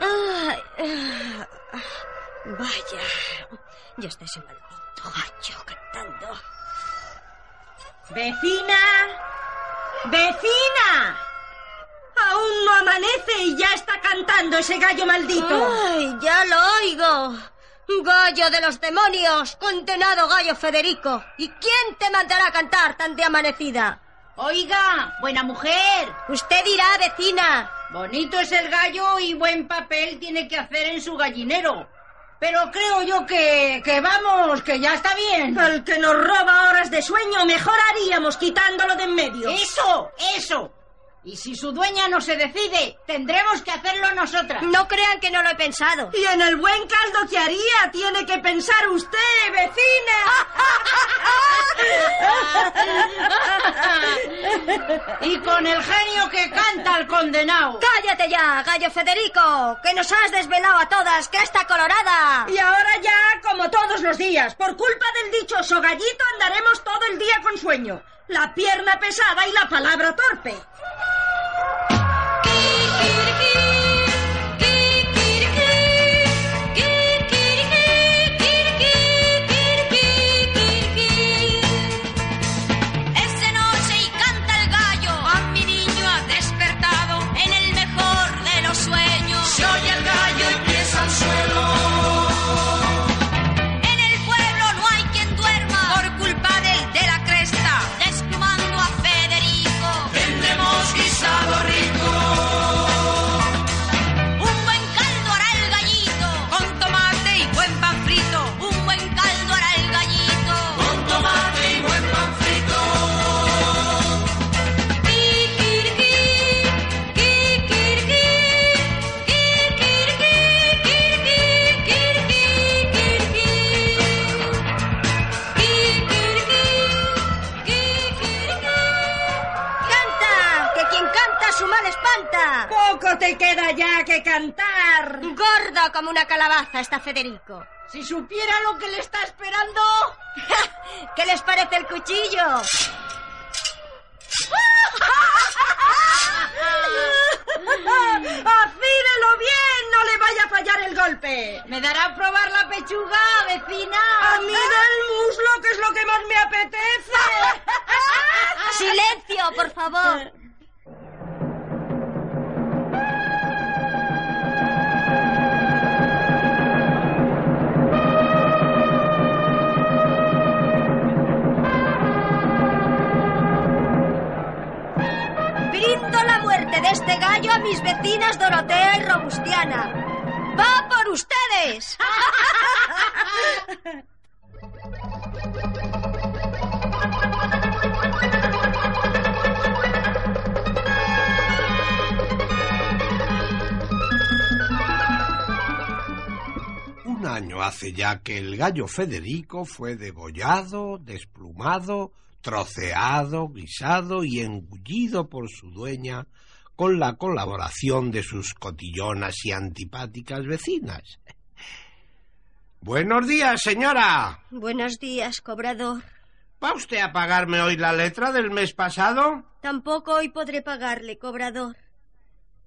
Ay, ah, vaya, ya está ese maldito gallo cantando. ¡Vecina! ¡Vecina! Aún no amanece y ya está cantando ese gallo maldito. Ay, ya lo oigo. Gallo de los demonios, condenado gallo Federico. ¿Y quién te mandará a cantar tan de amanecida? Oiga, buena mujer. Usted dirá, vecina. Bonito es el gallo y buen papel tiene que hacer en su gallinero. Pero creo yo que, que vamos, que ya está bien. El que nos roba horas de sueño, mejor haríamos quitándolo de en medio. Eso, eso. Y si su dueña no se decide, tendremos que hacerlo nosotras. No crean que no lo he pensado. Y en el buen caldo que haría, tiene que pensar usted, vecina. y con el genio que canta el condenado. Cállate ya, gallo Federico, que nos has desvelado a todas, que está colorada. Y ahora ya, como todos los días, por culpa del dichoso gallito andaremos todo el día con sueño. La pierna pesada y la palabra torpe. Poco te queda ya que cantar. Gordo como una calabaza está Federico. Si supiera lo que le está esperando. ¿Qué les parece el cuchillo? ¡Afírelo bien! ¡No le vaya a fallar el golpe! ¿Me dará a probar la pechuga, vecina? A mí el muslo, que es lo que más me apetece. ¡Silencio, por favor! De este gallo a mis vecinas Dorotea y Robustiana. ¡Va por ustedes! Un año hace ya que el gallo Federico fue degollado, desplumado, troceado, guisado y engullido por su dueña con la colaboración de sus cotillonas y antipáticas vecinas. Buenos días, señora. Buenos días, cobrador. ¿Va usted a pagarme hoy la letra del mes pasado? Tampoco hoy podré pagarle, cobrador.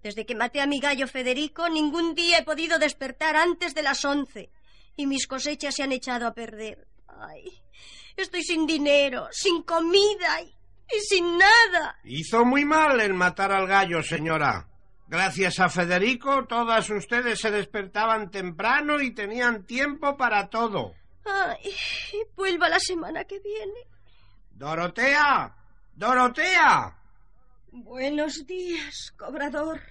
Desde que maté a mi gallo Federico, ningún día he podido despertar antes de las once. Y mis cosechas se han echado a perder. Ay, estoy sin dinero, sin comida y, y sin nada. Hizo muy mal en matar al gallo, señora. Gracias a Federico, todas ustedes se despertaban temprano y tenían tiempo para todo. Ay, vuelva la semana que viene. Dorotea, Dorotea. Buenos días, cobrador.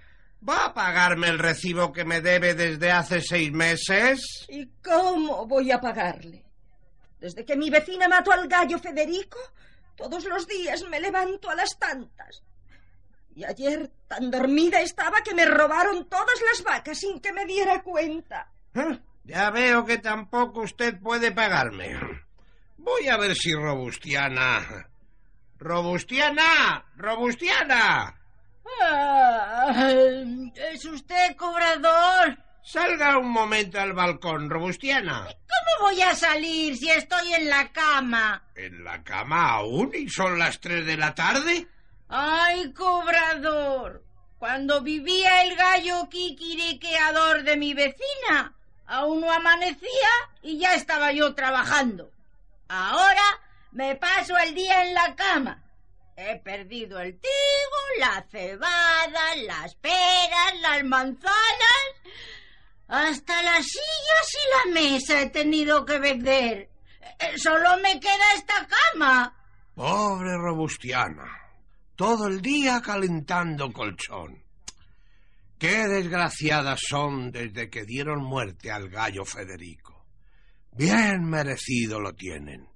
¿Va a pagarme el recibo que me debe desde hace seis meses? ¿Y cómo voy a pagarle? Desde que mi vecina mató al gallo Federico, todos los días me levanto a las tantas. Y ayer tan dormida estaba que me robaron todas las vacas sin que me diera cuenta. ¿Eh? Ya veo que tampoco usted puede pagarme. Voy a ver si Robustiana. Robustiana, Robustiana. Ah, ¿Es usted cobrador? Salga un momento al balcón, Robustiana. ¿Cómo voy a salir si estoy en la cama? ¿En la cama aún y son las tres de la tarde? Ay, cobrador. Cuando vivía el gallo kikiriqueador de mi vecina, aún no amanecía y ya estaba yo trabajando. Ahora me paso el día en la cama. He perdido el trigo, la cebada, las peras, las manzanas. Hasta las y la mesa he tenido que vender. Eh, Solo me queda esta cama. Pobre Robustiana. Todo el día calentando colchón. Qué desgraciadas son desde que dieron muerte al gallo Federico. Bien merecido lo tienen.